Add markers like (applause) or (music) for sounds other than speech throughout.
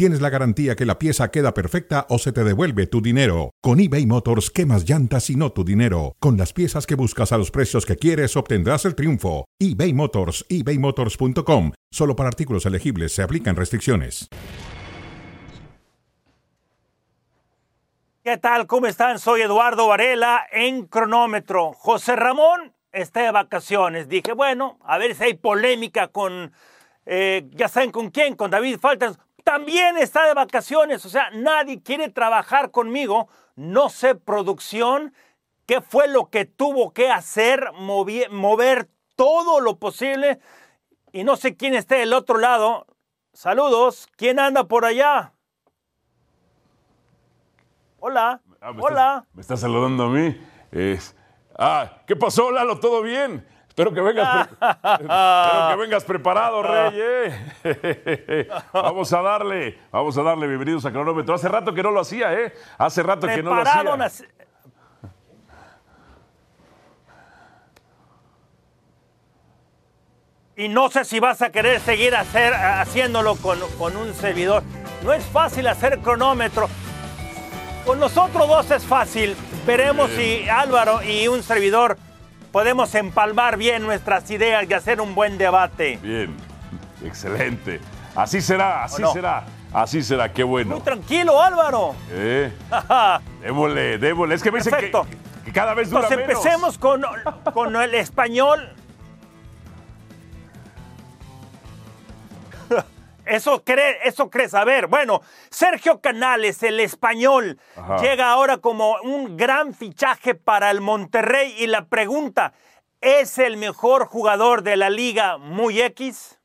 tienes la garantía que la pieza queda perfecta o se te devuelve tu dinero. Con eBay Motors quemas llantas y no tu dinero. Con las piezas que buscas a los precios que quieres obtendrás el triunfo. eBay Motors, ebaymotors.com. Solo para artículos elegibles se aplican restricciones. ¿Qué tal? ¿Cómo están? Soy Eduardo Varela en cronómetro. José Ramón está de vacaciones. Dije, bueno, a ver si hay polémica con, eh, ya saben con quién, con David Faltas. También está de vacaciones, o sea, nadie quiere trabajar conmigo. No sé producción, qué fue lo que tuvo que hacer, mover todo lo posible. Y no sé quién esté del otro lado. Saludos, ¿quién anda por allá? Hola. Ah, me Hola. Estás, me estás saludando a mí. Es, ah, ¿qué pasó, Lalo? ¿Todo bien? Espero que vengas, espero que vengas preparado, Rey. ¿eh? (laughs) vamos a darle, vamos a darle, bienvenidos a Cronómetro. Hace rato que no lo hacía, ¿eh? Hace rato que no lo hacía. Y no sé si vas a querer seguir hacer, haciéndolo con, con un servidor. No es fácil hacer cronómetro. Con nosotros dos es fácil. Veremos si Álvaro y un servidor podemos empalmar bien nuestras ideas y hacer un buen debate. Bien, excelente. Así será, así no? será, así será, qué bueno. Muy tranquilo, Álvaro. Eh, (laughs) démosle, démosle. Es que me dicen que, que cada vez dura Entonces menos. empecemos con, con el español. Eso, cree, eso crees. A ver, bueno, Sergio Canales, el español, Ajá. llega ahora como un gran fichaje para el Monterrey. Y la pregunta, ¿es el mejor jugador de la liga muy X?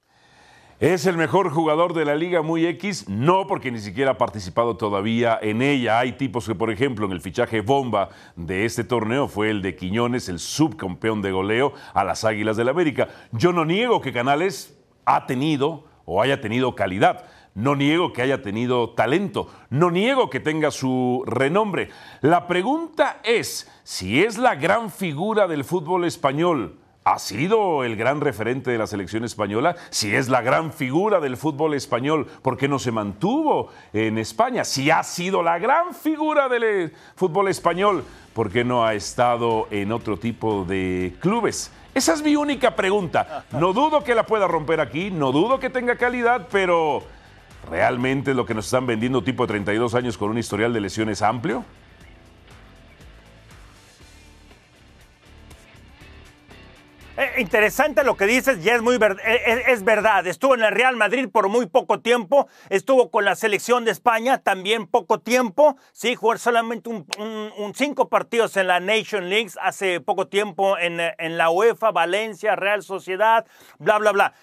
¿Es el mejor jugador de la Liga Muy X? No, porque ni siquiera ha participado todavía en ella. Hay tipos que, por ejemplo, en el fichaje bomba de este torneo fue el de Quiñones, el subcampeón de goleo a las Águilas del América. Yo no niego que Canales ha tenido o haya tenido calidad. No niego que haya tenido talento. No niego que tenga su renombre. La pregunta es si es la gran figura del fútbol español ha sido el gran referente de la selección española, si es la gran figura del fútbol español, ¿por qué no se mantuvo en España? Si ha sido la gran figura del eh, fútbol español, ¿por qué no ha estado en otro tipo de clubes? Esa es mi única pregunta. No dudo que la pueda romper aquí, no dudo que tenga calidad, pero ¿realmente lo que nos están vendiendo tipo de 32 años con un historial de lesiones amplio? Interesante lo que dices, y es muy eh, eh, es verdad. Estuvo en el Real Madrid por muy poco tiempo, estuvo con la selección de España también poco tiempo. Sí, jugó solamente un, cinco partidos en la Nation League hace poco tiempo en, en la UEFA, Valencia, Real Sociedad, bla, bla, bla.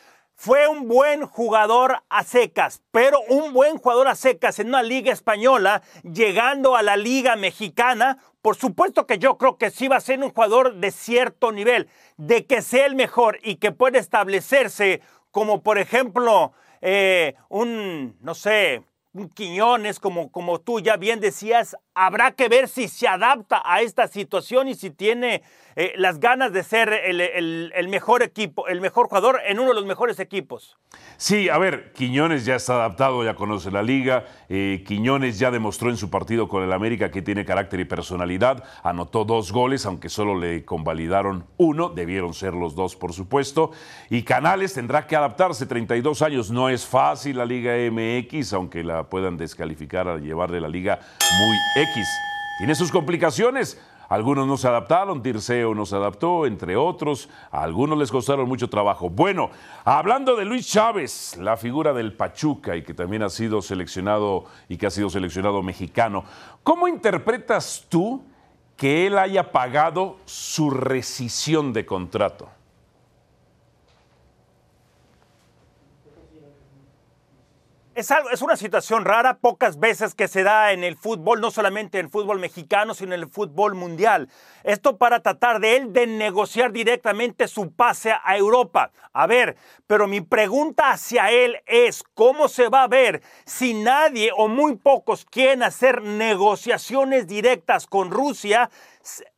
Fue un buen jugador a secas, pero un buen jugador a secas en una liga española, llegando a la liga mexicana, por supuesto que yo creo que sí va a ser un jugador de cierto nivel, de que sea el mejor y que puede establecerse como por ejemplo eh, un, no sé, un Quiñones, como, como tú ya bien decías, habrá que ver si se adapta a esta situación y si tiene eh, las ganas de ser el, mejor equipo, el mejor jugador en uno de los mejores equipos. Sí, a ver, Quiñones ya está adaptado, ya conoce la liga. eh, Quiñones ya demostró en su partido con el América que tiene carácter y personalidad. Anotó dos goles, aunque solo le convalidaron uno. Debieron ser los dos, por supuesto. Y Canales tendrá que adaptarse. 32 años no es fácil la Liga MX, aunque la puedan descalificar a llevarle la Liga muy X. Tiene sus complicaciones. Algunos no se adaptaron, Tirceo no se adaptó, entre otros. A algunos les costaron mucho trabajo. Bueno, hablando de Luis Chávez, la figura del Pachuca y que también ha sido seleccionado y que ha sido seleccionado mexicano, ¿cómo interpretas tú que él haya pagado su rescisión de contrato? Es, algo, es una situación rara, pocas veces que se da en el fútbol, no solamente en el fútbol mexicano, sino en el fútbol mundial. Esto para tratar de él de negociar directamente su pase a Europa. A ver, pero mi pregunta hacia él es, ¿cómo se va a ver si nadie o muy pocos quieren hacer negociaciones directas con Rusia?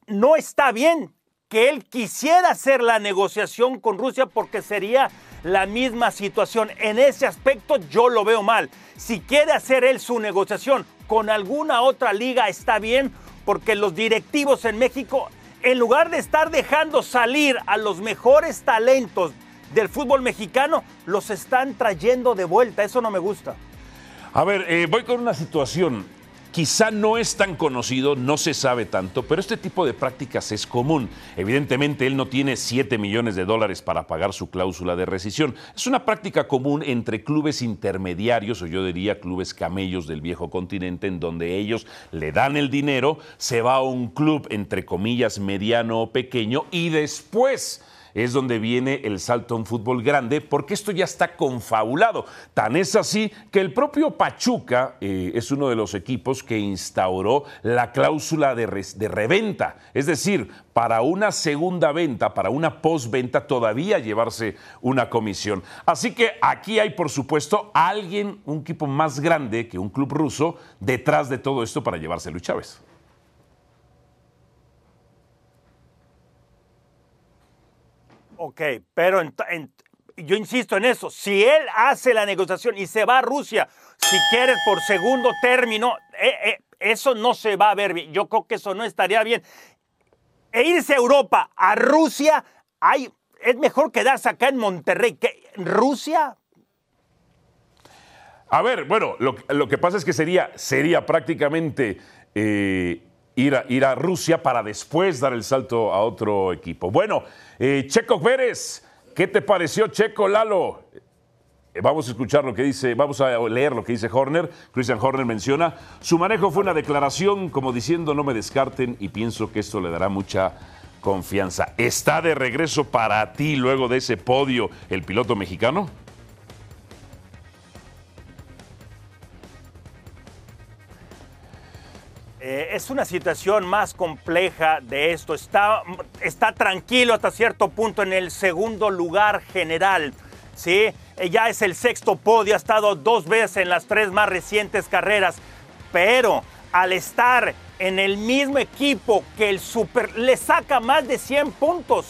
No está bien que él quisiera hacer la negociación con Rusia porque sería la misma situación. En ese aspecto yo lo veo mal. Si quiere hacer él su negociación con alguna otra liga está bien porque los directivos en México, en lugar de estar dejando salir a los mejores talentos del fútbol mexicano, los están trayendo de vuelta. Eso no me gusta. A ver, eh, voy con una situación. Quizá no es tan conocido, no se sabe tanto, pero este tipo de prácticas es común. Evidentemente, él no tiene 7 millones de dólares para pagar su cláusula de rescisión. Es una práctica común entre clubes intermediarios, o yo diría clubes camellos del viejo continente, en donde ellos le dan el dinero, se va a un club, entre comillas, mediano o pequeño, y después es donde viene el salto un fútbol grande, porque esto ya está confabulado. Tan es así que el propio Pachuca eh, es uno de los equipos que instauró la cláusula de, de reventa, es decir, para una segunda venta, para una postventa, todavía llevarse una comisión. Así que aquí hay, por supuesto, alguien, un equipo más grande que un club ruso, detrás de todo esto para llevarse Luis Chávez. Ok, pero yo insisto en eso. Si él hace la negociación y se va a Rusia, si quieres por segundo término, eh, eh, eso no se va a ver bien. Yo creo que eso no estaría bien. E irse a Europa, a Rusia, hay, es mejor quedarse acá en Monterrey que Rusia. A ver, bueno, lo, que pasa es que sería, sería prácticamente eh, ir, a, ir a Rusia para después dar el salto a otro equipo. Bueno. Eh, Checo Pérez, ¿qué te pareció Checo Lalo? Eh, vamos a escuchar lo que dice, vamos a leer lo que dice Horner. Christian Horner menciona, su manejo fue una declaración como diciendo no me descarten y pienso que esto le dará mucha confianza. ¿Está de regreso para ti luego de ese podio el piloto mexicano? Eh, es una situación más compleja de esto. Está, está tranquilo hasta cierto punto en el segundo lugar general. ¿sí? Eh, ya es el sexto podio, ha estado dos veces en las tres más recientes carreras. Pero al estar en el mismo equipo que el Super, le saca más de 100 puntos.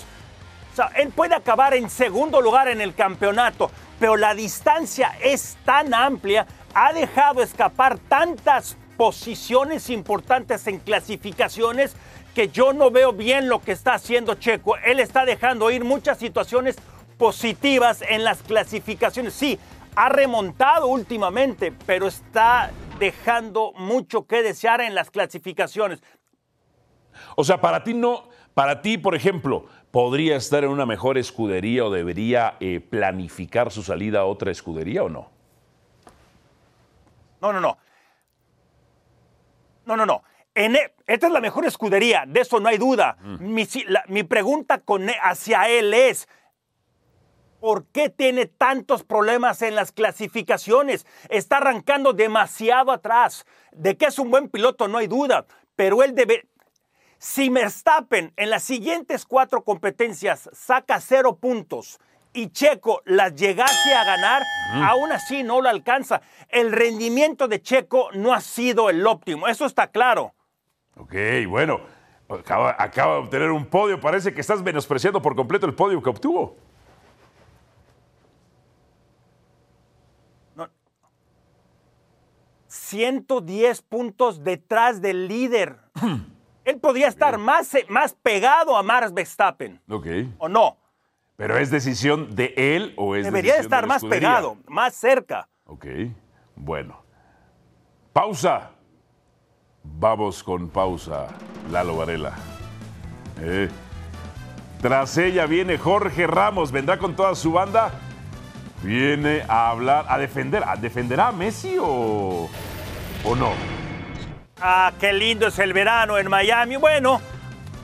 O sea, él puede acabar en segundo lugar en el campeonato, pero la distancia es tan amplia, ha dejado escapar tantas posiciones importantes en clasificaciones que yo no veo bien lo que está haciendo Checo. Él está dejando ir muchas situaciones positivas en las clasificaciones. Sí, ha remontado últimamente, pero está dejando mucho que desear en las clasificaciones. O sea, para ti no, para ti, por ejemplo, ¿podría estar en una mejor escudería o debería eh, planificar su salida a otra escudería o no? No, no, no. No, no, no. En e, esta es la mejor escudería, de eso no hay duda. Mm. Mi, pregunta con, e, hacia él es, ¿por qué tiene tantos problemas en las clasificaciones? Está arrancando demasiado atrás. De que es un buen piloto, no hay duda, pero él debe... Si Verstappen en las siguientes cuatro competencias saca cero puntos y Checo las llegase a ganar, aún así no lo alcanza. El rendimiento de Checo no ha sido el óptimo, eso está claro. Ok, bueno, acaba, acaba de obtener un podio, parece que estás menospreciando por completo el podio que obtuvo. No. 110 puntos detrás del líder. (clears throat) Él podría estar más, más pegado a Max Verstappen. Ok. ¿O no? ¿Pero es decisión de él o es Debería decisión estar más pegado, más cerca. Ok, bueno. Pausa. Vamos con pausa, Lalo Varela. Eh, tras ella viene Jorge Ramos, vendrá con toda su banda. Viene a hablar, a defender, ¿a defenderá a Messi o, o no? Ah, qué lindo es el verano en Miami. Bueno,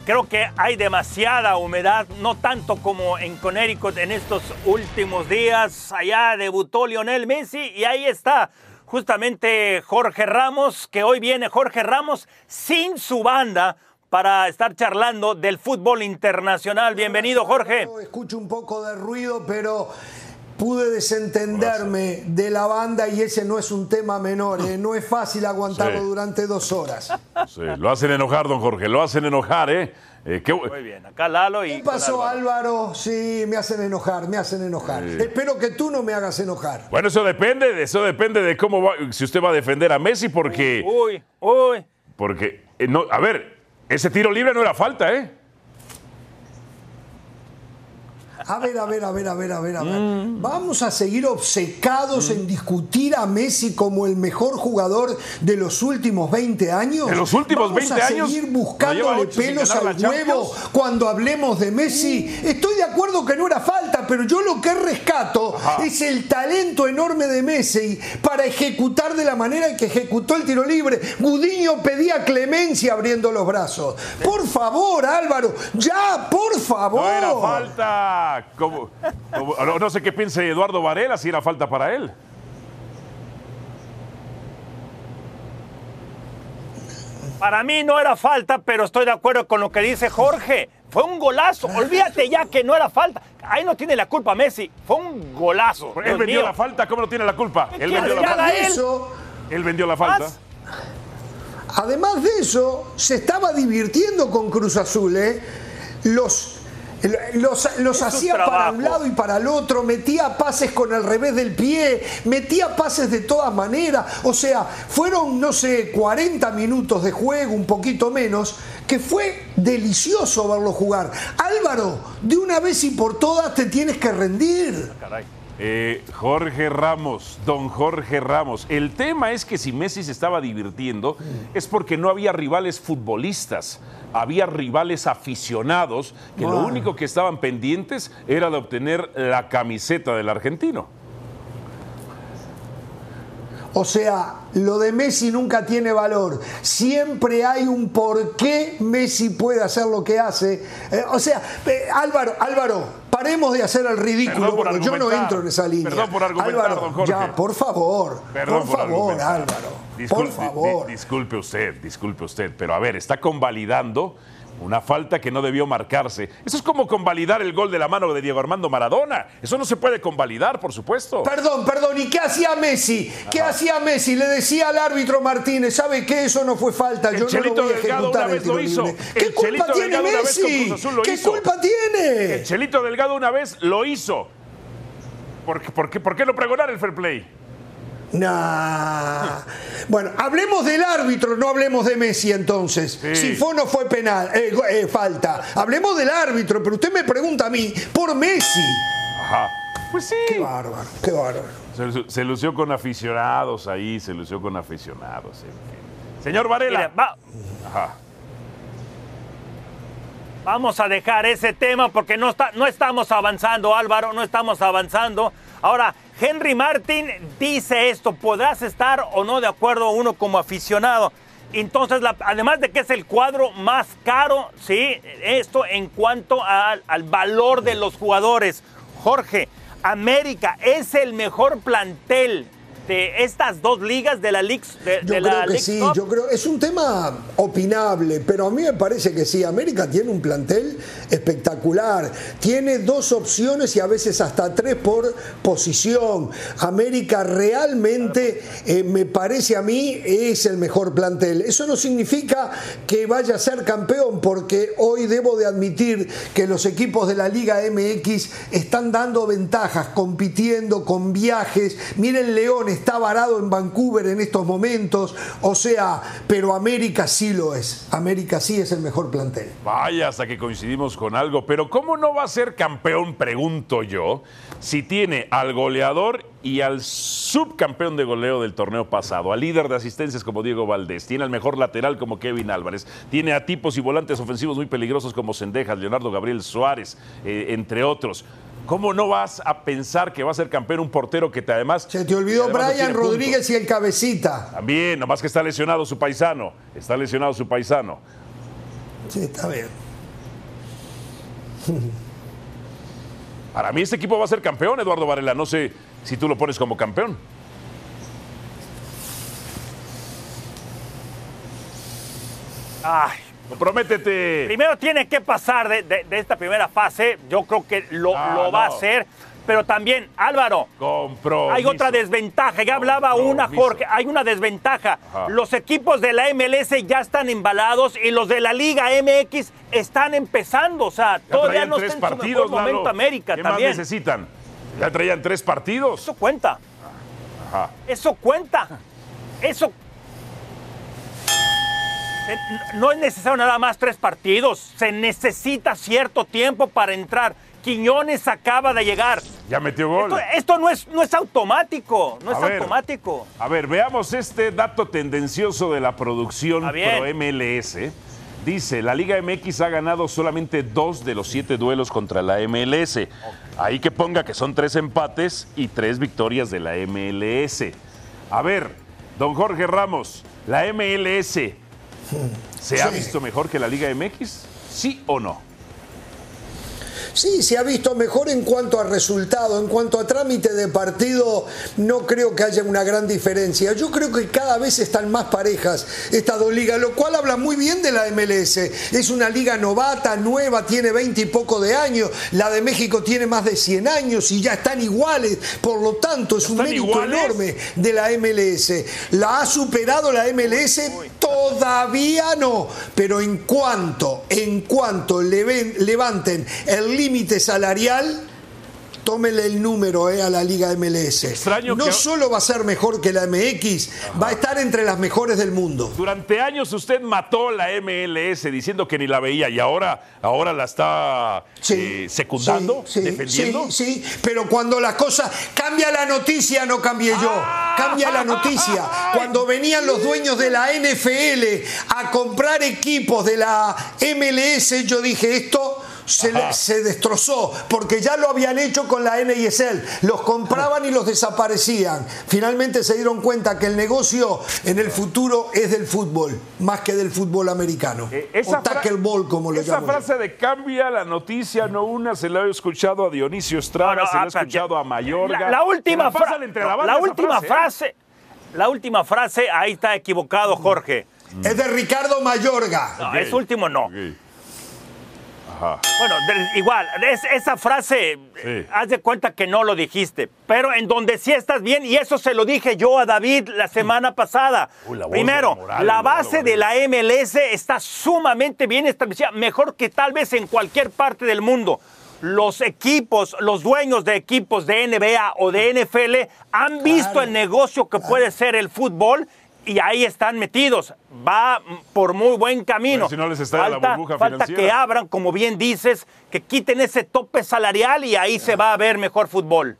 Creo que hay demasiada humedad, no tanto como en Connecticut en estos últimos días. Allá debutó Lionel Messi y ahí está justamente Jorge Ramos, que hoy viene Jorge Ramos sin su banda para estar charlando del fútbol internacional. Bienvenido, Jorge. Escucho un poco de ruido, pero pude desentenderme de la banda y ese no es un tema menor, ¿eh? no es fácil aguantarlo durante dos horas. Sí, lo hacen enojar, don Jorge, lo hacen enojar, ¿eh? eh Muy bien, acá Lalo y. ¿Qué pasó, Álvaro? Sí, me hacen enojar, me hacen enojar. Espero que tú no me hagas enojar. Bueno, eso depende, eso depende de cómo va, si usted va a defender a Messi, porque. Uy, uy. Porque, eh, no, a ver, ese tiro libre no era falta, ¿eh? A ver, a ver, a ver, a ver, a ver, a ver. Mm. Vamos a seguir obcecados en discutir a Messi como el mejor jugador de los últimos 20 años. De los últimos 20 años. Vamos a seguir buscándole pelos al huevo cuando hablemos de Messi. Estoy de acuerdo que no era falta, pero yo lo que rescato es el talento enorme de Messi para ejecutar de la manera en que ejecutó el tiro libre. Gudiño pedía clemencia abriendo los brazos. Por favor, Álvaro, ya, por favor. No era falta no, sé qué piense Eduardo Varela, si era falta para él. Para mí no era falta, pero estoy de acuerdo con lo que dice Jorge. Fue un golazo. Olvídate ya que no era falta. Ahí no tiene la culpa Messi. Fue un golazo. Él vendió la falta. ¿Cómo no tiene la culpa? Él vendió la falta. Él? vendió la falta. Además de eso, se estaba divirtiendo con Cruz Azul. ¿eh? Los los, hacía para un lado y para el otro, metía pases con el revés del pie, metía pases de todas maneras. O sea, fueron, no sé, 40 minutos de juego, un poquito menos, que fue delicioso verlo jugar. Álvaro, de una vez y por todas te tienes que rendir. Eh, Jorge Ramos, don Jorge Ramos. El tema es que si Messi se estaba divirtiendo es porque no había rivales futbolistas, había rivales aficionados que lo único que estaban pendientes era de obtener la camiseta del argentino. O sea, lo de Messi nunca tiene valor. Siempre hay un por qué Messi puede hacer lo que hace. Eh, o sea, eh, Álvaro, Álvaro, paremos de hacer el ridículo, porque yo no entro en esa línea. Perdón por argumentar, Álvaro, don Jorge. Ya, por favor. por, favor, Álvaro. por favor. disculpe usted, disculpe usted, pero a ver, está convalidando una falta que no debió marcarse. Eso es como convalidar el gol de la mano de Diego Armando Maradona. Eso no se puede convalidar, por supuesto. Perdón, perdón. ¿Y qué hacía Messi? ¿Qué hacía Messi? Le decía al árbitro Martínez, ¿sabe qué? Eso no fue falta. Yo no lo voy a ejecutar una vez lo hizo. ¿Qué culpa tiene Messi? ¿Qué culpa tiene? El Chelito Delgado una vez lo hizo. ¿Por por qué, por qué no pregonar el fair play? Nah. Bueno, hablemos del árbitro, no hablemos de Messi entonces. Si fue o no fue penal, eh, eh, falta. Hablemos del árbitro, pero usted me pregunta a mí por Messi. Ajá. Pues sí. Qué bárbaro, qué bárbaro. Se, lució con aficionados ahí, se lució con aficionados. Señor Varela. Ajá. Vamos a dejar ese tema porque no, está, no estamos avanzando, Álvaro, no estamos avanzando. Ahora, Henry Martin dice esto, podrás estar o no de acuerdo uno como aficionado. Entonces, además de que es el cuadro más caro, ¿sí? Esto en cuanto al valor de los jugadores. Jorge, América es el mejor plantel estas dos ligas de la League de, Yo creo que sí, yo creo es un tema opinable, pero a mí me parece que sí. América tiene un plantel espectacular, tiene dos opciones y a veces hasta tres por posición. América realmente eh, me parece a mí es el mejor plantel. Eso no significa que vaya a ser campeón, porque hoy debo de admitir que los equipos de la Liga MX están dando ventajas, compitiendo con viajes. Miren Leones está varado en Vancouver en estos momentos, o sea, pero América sí lo es. América sí es el mejor plantel. Vaya, hasta que coincidimos con algo, pero ¿cómo no va a ser campeón, pregunto yo, si tiene al goleador y al subcampeón de goleo del torneo pasado, al líder de asistencias como Diego Valdés, tiene al mejor lateral como Kevin Álvarez, tiene a tipos y volantes ofensivos muy peligrosos como Sendejas, Leonardo Gabriel Suárez, eh, entre otros. ¿Cómo no vas a pensar que va a ser campeón un portero que te además... Se te olvidó Brian Rodríguez y el cabecita. También, nomás que está lesionado su paisano. Está lesionado su paisano. Sí, está bien. (laughs) Para mí este equipo va a ser campeón, Eduardo Varela. No sé si tú lo pones como campeón. Ay, Comprométete. primero tiene que pasar de, de- de esta primera fase. Yo creo que lo, Ah, lo va a hacer. Pero también, Álvaro, Compromiso. hay otra desventaja. Ya hablaba una. Jorge. Hay una desventaja. Ajá. Los equipos de la MLS ya están embalados y los de la Liga MX están empezando. O sea, Ya todavía no está en su partidos, mejor momento Lalo. América ¿Qué también. más necesitan? Ya traían tres partidos. Eso cuenta. Ajá. Eso cuenta. Eso. Se- No es necesario nada más tres partidos. Se necesita cierto tiempo para entrar. Quiñones acaba de llegar. Ya metió gol. Esto, esto no, es, no es automático. No A es ver. automático. A ver, veamos este dato tendencioso de la producción. Pro MLS. Dice, la Liga MX ha ganado solamente dos de los siete duelos contra la MLS. Ahí que ponga que son tres empates y tres victorias de la MLS. A ver, don Jorge Ramos, ¿la MLS se ha Sí. visto mejor que la Liga MX? ¿Sí o no? Sí, se ha visto mejor en cuanto a resultado, en cuanto a trámite de partido, no creo que haya una gran diferencia. Yo creo que cada vez están más parejas estas dos ligas, lo cual habla muy bien de la MLS. Es una liga novata, nueva, tiene 20 y poco de años, la de México tiene más de 100 años y ya están iguales, por lo tanto es un ¿Están mérito iguales? enorme de la MLS. ¿La ha superado la MLS? Todavía no, pero en cuanto, en cuanto levanten el límite salarial, tómenle el número eh, a la Liga MLS. Extraño no que- solo va a ser mejor que la MX, va a estar entre las mejores del mundo. Durante años usted mató la MLS diciendo que ni la veía y ahora, ahora la está eh, secundando, sí, sí, defendiendo. Sí, sí, pero cuando las cosas cambia la noticia, no cambié yo, cambia la noticia. (laughs) Cuando venían los dueños de la NFL a comprar equipos de la MLS, yo dije esto. Se, le- Ajá. se destrozó porque ya lo habían hecho con la NISL. Los compraban y los desaparecían. Finalmente se dieron cuenta que el negocio en el futuro es del fútbol, más que del fútbol americano. Eh, o fra- tackleball, como lo esa llamo yo. frase de cambia la noticia, no una, se la he escuchado a Dionisio Estrada, No, no, se la he ah, escuchado a Mayorga. La, la última, fra- la la esa última frase, ¿eh? frase. La última frase, ahí está equivocado, Jorge. Es de Ricardo Mayorga. No, Ok. es último no. Ajá. Bueno, igual, es- esa frase, haz de cuenta que no lo dijiste, pero en donde sí estás bien, y eso se lo dije yo a David la semana pasada. Uy, la voz Primero, la moral, la Lalo base de la MLS está sumamente bien establecida, mejor que tal vez en cualquier parte del mundo. Los equipos, los dueños de equipos de NBA o de NFL han visto el negocio que puede ser el fútbol y ahí están metidos. Va por muy buen camino. Si no les la falta, burbuja falta que abran, como bien dices, que quiten ese tope salarial y ahí se va a ver mejor fútbol.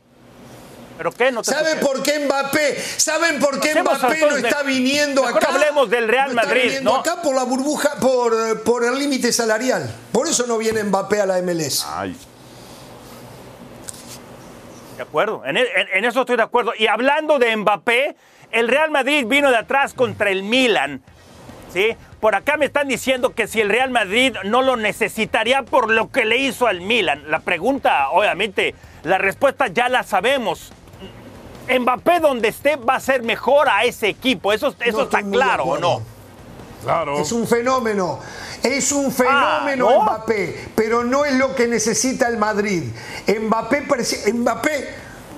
¿Pero qué? No te ¿Saben escuché. por qué Mbappé? ¿Saben por qué Mbappé no está viniendo acá? hablemos del Real No está Madrid, viniendo ¿no? acá por la burbuja, por, por el límite salarial. Por eso no viene Mbappé a la MLS. Ay, De acuerdo, en, en- en eso estoy de acuerdo. Y hablando de Mbappé, el Real Madrid vino de atrás contra el Milan. ¿sí? Por acá me están diciendo que si el Real Madrid no lo necesitaría por lo que le hizo al Milan. La pregunta, obviamente, la respuesta ya la sabemos. Mbappé donde esté va a ser mejor a ese equipo. Eso, eso No está claro, ¿o no? claro. Es un fenómeno. Es un fenómeno Ah, ¿no? Mbappé, pero no es lo que necesita el Madrid. Mbappé, parece- Mbappé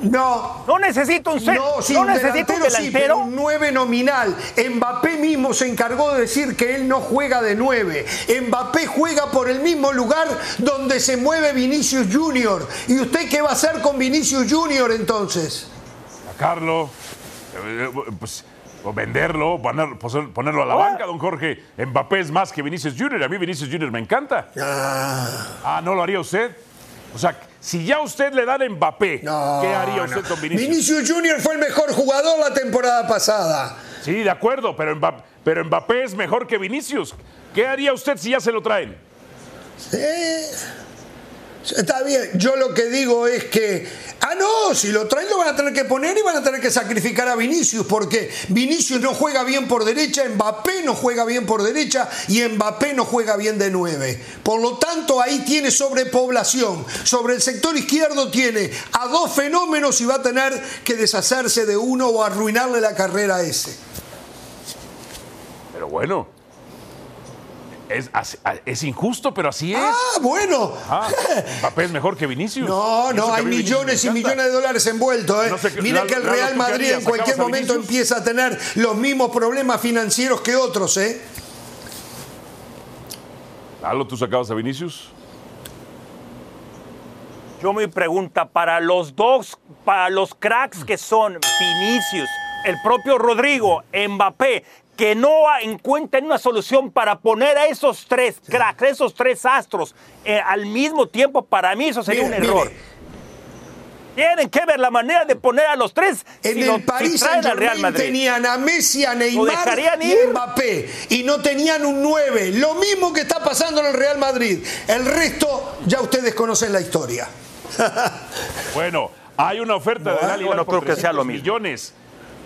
no. No necesito un cen- No, sí, no un necesito un delantero, sí, pero delantero. un 9 nominal. Mbappé mismo se encargó de decir que él no juega de 9. Mbappé juega por el mismo lugar donde se mueve Vinicius Junior. ¿Y usted qué va a hacer con Vinicius Junior entonces? sacarlo, eh, pues, o venderlo, poner- poser- ponerlo a la banca, don Jorge. Mbappé es más que Vinicius Junior. A mí Vinicius Junior me encanta. Ah, ¿no lo haría usted? O sea, si ya usted le dan Mbappé, No, ¿qué haría usted no. con Vinicius? Vinicius Junior fue el mejor jugador la temporada pasada. Sí, de acuerdo, pero Mbappé, pero Mbappé es mejor que Vinicius. ¿Qué haría usted si ya se lo traen? Eh, Está bien, yo lo que digo es que, ah, no, si lo traen lo van a tener que poner y van a tener que sacrificar a Vinicius, porque Vinicius no juega bien por derecha, Mbappé no juega bien por derecha y Mbappé no juega bien de nueve. Por lo tanto, ahí tiene sobrepoblación. Sobre el sector izquierdo tiene a dos fenómenos y va a tener que deshacerse de uno o arruinarle la carrera a ese. Pero bueno, es, es, injusto, pero así es. Ah, bueno. Ah, Mbappé es mejor que Vinicius. No, no, hay millones y millones de dólares envueltos. ¿eh? Mira que el Real Madrid en cualquier momento empieza a tener los mismos problemas financieros que otros, ¿eh? Lalo, ¿tú sacabas a Vinicius? Yo me pregunta, para los dos, para los cracks que son Vinicius, el propio Rodrigo, Mbappé, que no encuentren una solución para poner a esos tres cracks, esos tres astros eh, al mismo tiempo, para mí eso sería un error. Tienen que ver la manera de poner a los tres. En el París Saint Germain tenían a Messi, a Neymar y a Mbappé y no tenían un 9. Lo mismo que está pasando en el Real Madrid. El resto ya ustedes conocen la historia. (laughs) bueno, hay una oferta de Dali no creo que sea lo millones.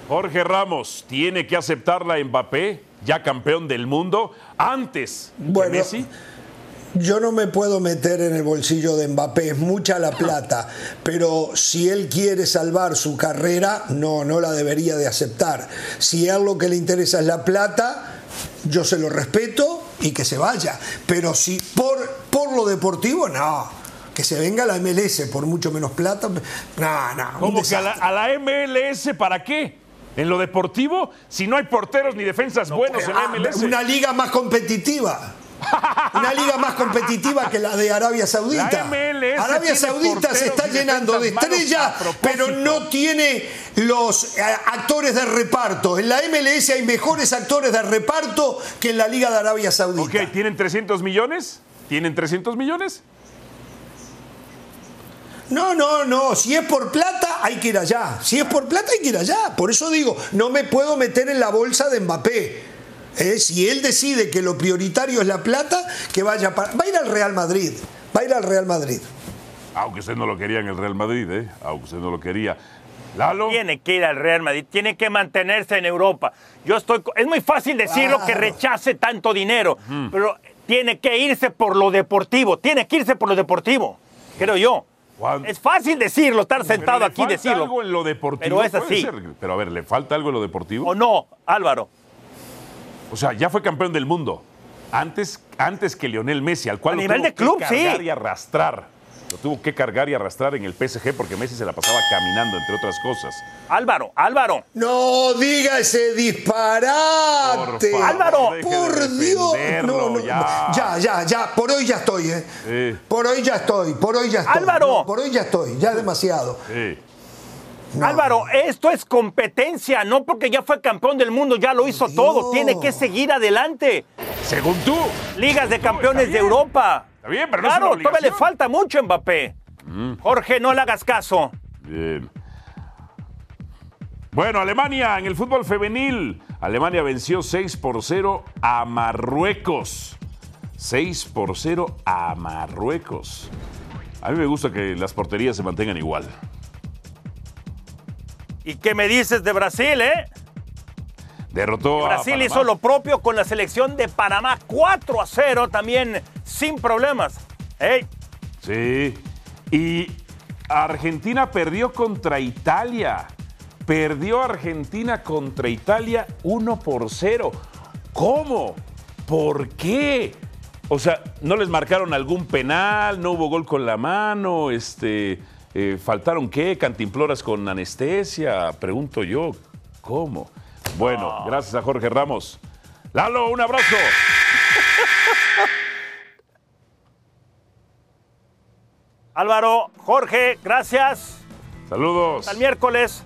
Jorge Ramos tiene que aceptar la Mbappé, ya campeón del mundo, antes bueno, de Messi. Yo no me puedo meter en el bolsillo de Mbappé, es mucha la plata, pero si él quiere salvar su carrera, no, no la debería de aceptar. Si a él lo que le interesa es la plata, yo se lo respeto y que se vaya. Pero si por, por lo deportivo, no que se venga a la MLS por mucho menos plata. No, no. ¿Cómo que a la, a la, MLS para qué? En lo deportivo, si no hay porteros ni defensas buenos en la ah, MLS. Una liga más competitiva. Una liga más competitiva que la de Arabia Saudita. Arabia Saudita se está llenando de estrellas, pero no tiene los eh, actores de reparto. En la MLS hay mejores actores de reparto que en la Liga de Arabia Saudita. Ok, ¿tienen 300 millones? ¿Tienen 300 millones? No, no, no. Si es por plata, hay que ir allá. Si es por plata, hay que ir allá. Por eso digo, no me puedo meter en la bolsa de Mbappé. ¿Eh? Si él decide que lo prioritario es la plata, que vaya para. Va a ir al Real Madrid. Va a ir al Real Madrid. Aunque usted no lo quería en el Real Madrid, ¿eh? Aunque usted no lo quería. Lalo. Tiene que ir al Real Madrid, tiene que mantenerse en Europa. Yo estoy. Es muy fácil decirlo que rechace tanto dinero, pero tiene que irse por lo deportivo. Tiene que irse por lo deportivo, creo yo. Es fácil decirlo, estar sentado aquí y decirlo. algo en lo deportivo. Pero es así. Pero a ver, ¿le falta algo en lo deportivo? ¿O no, Álvaro? O sea, ya fue campeón del mundo. Antes, antes que Lionel Messi, al cual a nivel de club, cargar y arrastrar. Lo tuvo que cargar y arrastrar en el PSG porque Messi se la pasaba caminando, entre otras cosas. Álvaro, Álvaro. No diga ese disparate. Por Álvaro, por Dios. No, ya. ya, ya, Por hoy ya estoy, ¿eh? Por hoy ya estoy, por hoy ya estoy. Álvaro. por hoy ya estoy, ya demasiado. Sí. Álvaro, esto es competencia, no porque ya fue campeón del mundo, ya lo hizo todo, tiene que seguir adelante. Según tú. Ligas de campeones de Europa. Está bien, pero no claro, todavía le falta mucho Mbappé. Mm. Jorge, no le hagas caso. Bien. Bueno, Alemania en el fútbol femenil. Alemania venció 6 por 0 a Marruecos. 6 por 0 a Marruecos. A mí me gusta que las porterías se mantengan igual. ¿Y qué me dices de Brasil, eh? Derrotó a Brasil hizo lo propio con la selección de Panamá 4 a 0 también sin problemas. ¿eh? Sí. Y Argentina perdió contra Italia. Perdió Argentina contra Italia 1 por 0. ¿Cómo? ¿Por qué? O sea, ¿no les marcaron algún penal? ¿No hubo gol con la mano? Este, eh, ¿Faltaron qué? ¿Cantimploras con anestesia? Pregunto yo, ¿cómo? Bueno, gracias a Jorge Ramos. Lalo, un abrazo. Álvaro, Jorge, gracias. Saludos. Hasta el miércoles.